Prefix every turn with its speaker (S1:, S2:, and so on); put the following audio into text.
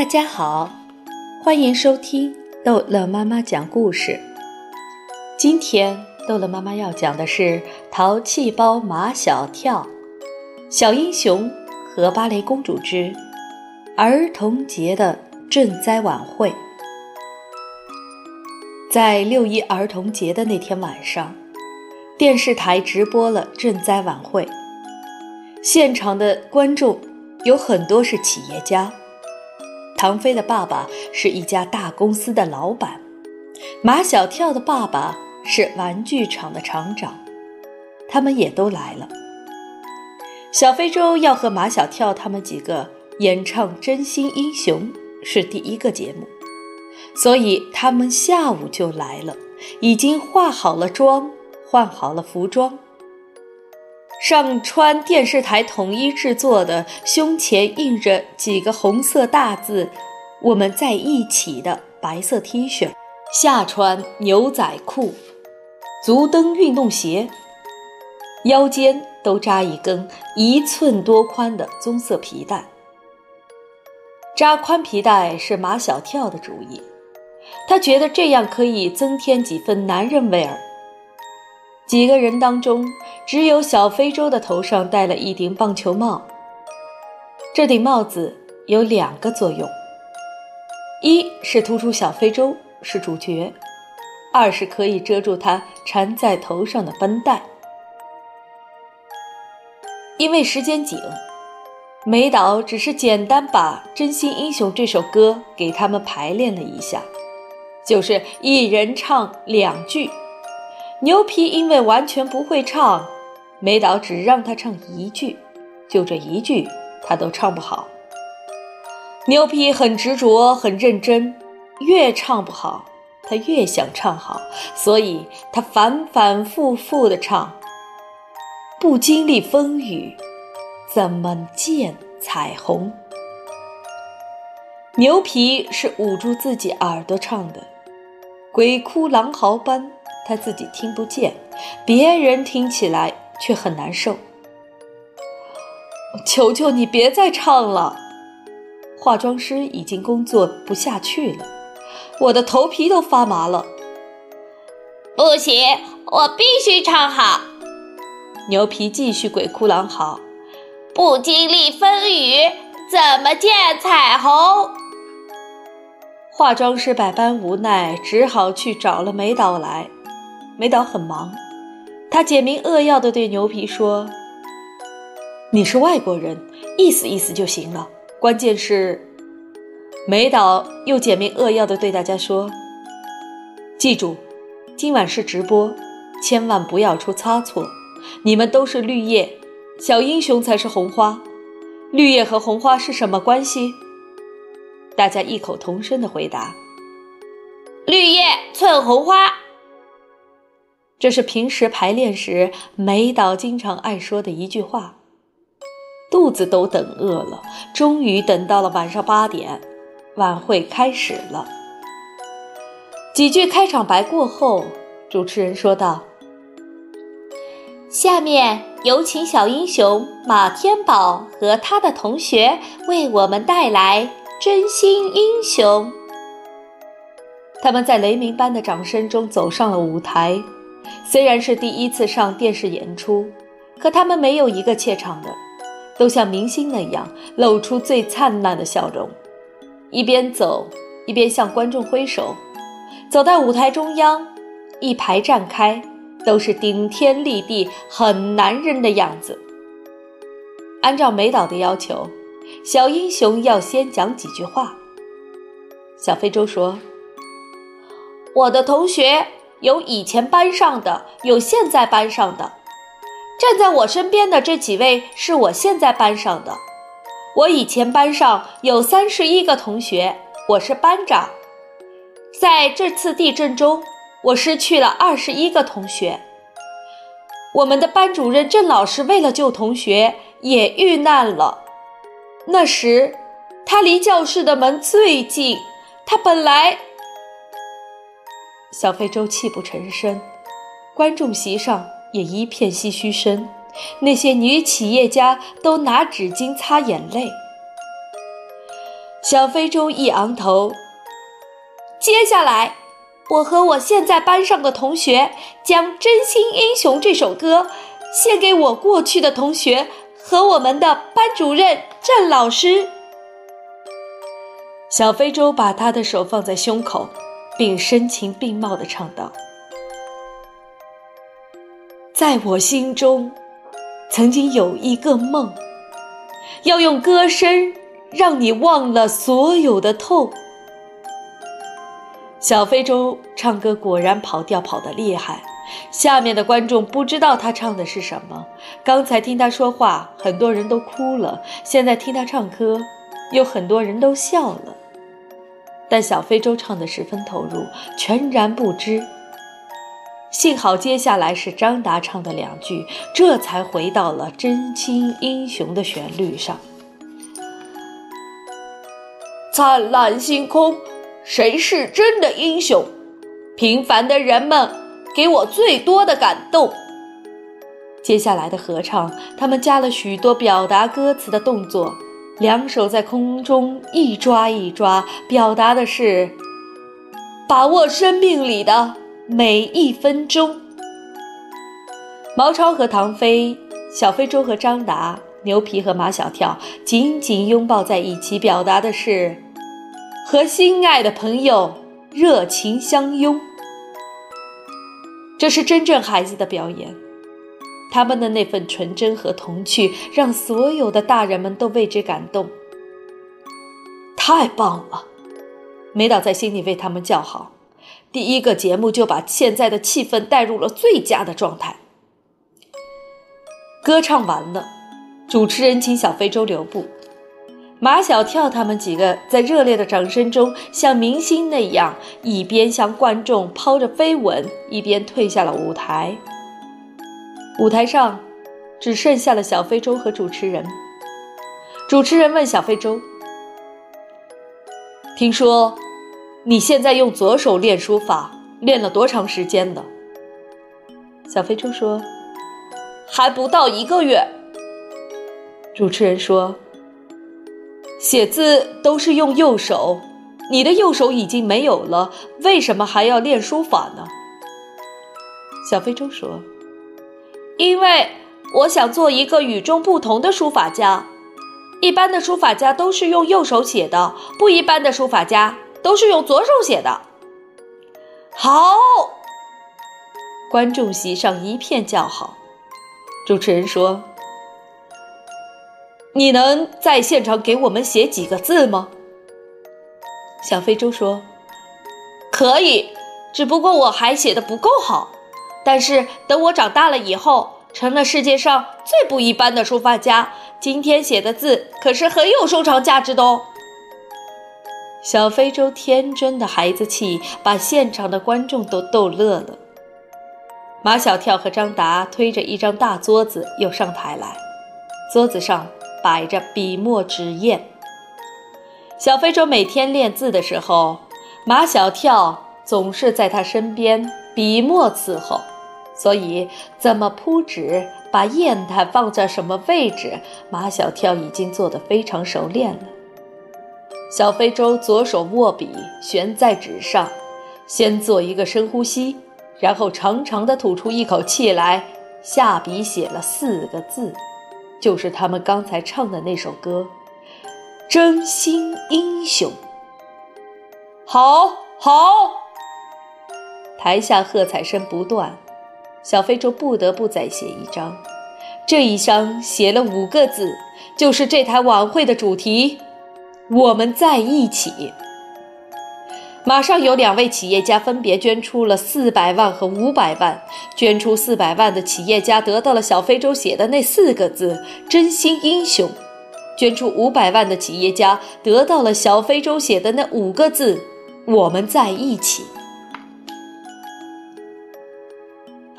S1: 大家好，欢迎收听逗乐妈妈讲故事。今天逗乐妈妈要讲的是《淘气包马小跳》《小英雄和芭蕾公主之儿童节的赈灾晚会》。在六一儿童节的那天晚上，电视台直播了赈灾晚会，现场的观众有很多是企业家。唐飞的爸爸是一家大公司的老板，马小跳的爸爸是玩具厂的厂长，他们也都来了。小非洲要和马小跳他们几个演唱《真心英雄》是第一个节目，所以他们下午就来了，已经化好了妆，换好了服装。上穿电视台统一制作的，胸前印着几个红色大字“我们在一起”的白色 T 恤，下穿牛仔裤、足蹬运动鞋，腰间都扎一根一寸多宽的棕色皮带。扎宽皮带是马小跳的主意，他觉得这样可以增添几分男人味儿。几个人当中，只有小非洲的头上戴了一顶棒球帽。这顶帽子有两个作用：一是突出小非洲是主角；二是可以遮住他缠在头上的绷带。因为时间紧，梅岛只是简单把《真心英雄》这首歌给他们排练了一下，就是一人唱两句。牛皮因为完全不会唱，梅岛只让他唱一句，就这一句他都唱不好。牛皮很执着，很认真，越唱不好，他越想唱好，所以他反反复复地唱。不经历风雨，怎么见彩虹？牛皮是捂住自己耳朵唱的，鬼哭狼嚎般。他自己听不见，别人听起来却很难受。求求你别再唱了，化妆师已经工作不下去了，我的头皮都发麻了。
S2: 不行，我必须唱好。
S1: 牛皮继续鬼哭狼嚎，
S2: 不经历风雨怎么见彩虹？
S1: 化妆师百般无奈，只好去找了梅岛来。梅岛很忙，他简明扼要地对牛皮说：“你是外国人，意思意思就行了。关键是……”梅岛又简明扼要地对大家说：“记住，今晚是直播，千万不要出差错。你们都是绿叶，小英雄才是红花。绿叶和红花是什么关系？”大家异口同声地回答：“
S2: 绿叶衬红花。”
S1: 这是平时排练时梅导经常爱说的一句话。肚子都等饿了，终于等到了晚上八点，晚会开始了。几句开场白过后，主持人说道：“
S2: 下面有请小英雄马天宝和他的同学为我们带来《真心英雄》。”
S1: 他们在雷鸣般的掌声中走上了舞台。虽然是第一次上电视演出，可他们没有一个怯场的，都像明星那样露出最灿烂的笑容，一边走一边向观众挥手。走到舞台中央，一排站开，都是顶天立地、很男人的样子。按照梅导的要求，小英雄要先讲几句话。小非洲说：“
S2: 我的同学。”有以前班上的，有现在班上的。站在我身边的这几位是我现在班上的。我以前班上有三十一个同学，我是班长。在这次地震中，我失去了二十一个同学。我们的班主任郑老师为了救同学也遇难了。那时，他离教室的门最近，他本来。
S1: 小非洲泣不成声，观众席上也一片唏嘘声。那些女企业家都拿纸巾擦眼泪。
S2: 小非洲一昂头，接下来，我和我现在班上的同学将《真心英雄》这首歌献给我过去的同学和我们的班主任郑老师。
S1: 小非洲把他的手放在胸口，并声情并茂地唱道：“在我心中，曾经有一个梦，要用歌声让你忘了所有的痛。”小非洲唱歌果然跑调跑得厉害，下面的观众不知道他唱的是什么。刚才听他说话，很多人都哭了；现在听他唱歌，有很多人都笑了。但小非洲唱得十分投入，全然不知。幸好接下来是张达唱的两句，这才回到了真心英雄的旋律上。
S2: 灿烂星空，谁是真的英雄？平凡的人们给我最多的感动。
S1: 接下来的合唱，他们加了许多表达歌词的动作。两手在空中一抓一抓，表达的是把握生命里的每一分钟。毛超和唐飞，小非洲和张达，牛皮和马小跳紧紧拥抱在一起，表达的是和心爱的朋友热情相拥。这是真正孩子的表演。他们的那份纯真和童趣，让所有的大人们都为之感动。太棒了！梅导在心里为他们叫好。第一个节目就把现在的气氛带入了最佳的状态。歌唱完了，主持人请小非洲留步。马小跳他们几个在热烈的掌声中，像明星那样，一边向观众抛着飞吻，一边退下了舞台。舞台上只剩下了小非洲和主持人。主持人问小非洲：“听说你现在用左手练书法，练了多长时间了？”小非洲说：“
S2: 还不到一个月。”
S1: 主持人说：“写字都是用右手，你的右手已经没有了，为什么还要练书法呢？”小非洲说。
S2: 因为我想做一个与众不同的书法家，一般的书法家都是用右手写的，不一般的书法家都是用左手写的。好，
S1: 观众席上一片叫好。主持人说：“你能在现场给我们写几个字吗？”小非洲说：“
S2: 可以，只不过我还写的不够好。”但是等我长大了以后，成了世界上最不一般的书法家，今天写的字可是很有收藏价值的哦。
S1: 小非洲天真的孩子气，把现场的观众都逗乐了。马小跳和张达推着一张大桌子又上台来，桌子上摆着笔墨纸砚。小非洲每天练字的时候，马小跳总是在他身边，笔墨伺候。所以，怎么铺纸，把砚台放在什么位置，马小跳已经做得非常熟练了。小非洲左手握笔，悬在纸上，先做一个深呼吸，然后长长的吐出一口气来，下笔写了四个字，就是他们刚才唱的那首歌《真心英雄》。
S2: 好好，
S1: 台下喝彩声不断。小非洲不得不再写一张，这一张写了五个字，就是这台晚会的主题：我们在一起。马上有两位企业家分别捐出了四百万和五百万。捐出四百万的企业家得到了小非洲写的那四个字“真心英雄”，捐出五百万的企业家得到了小非洲写的那五个字“我们在一起”。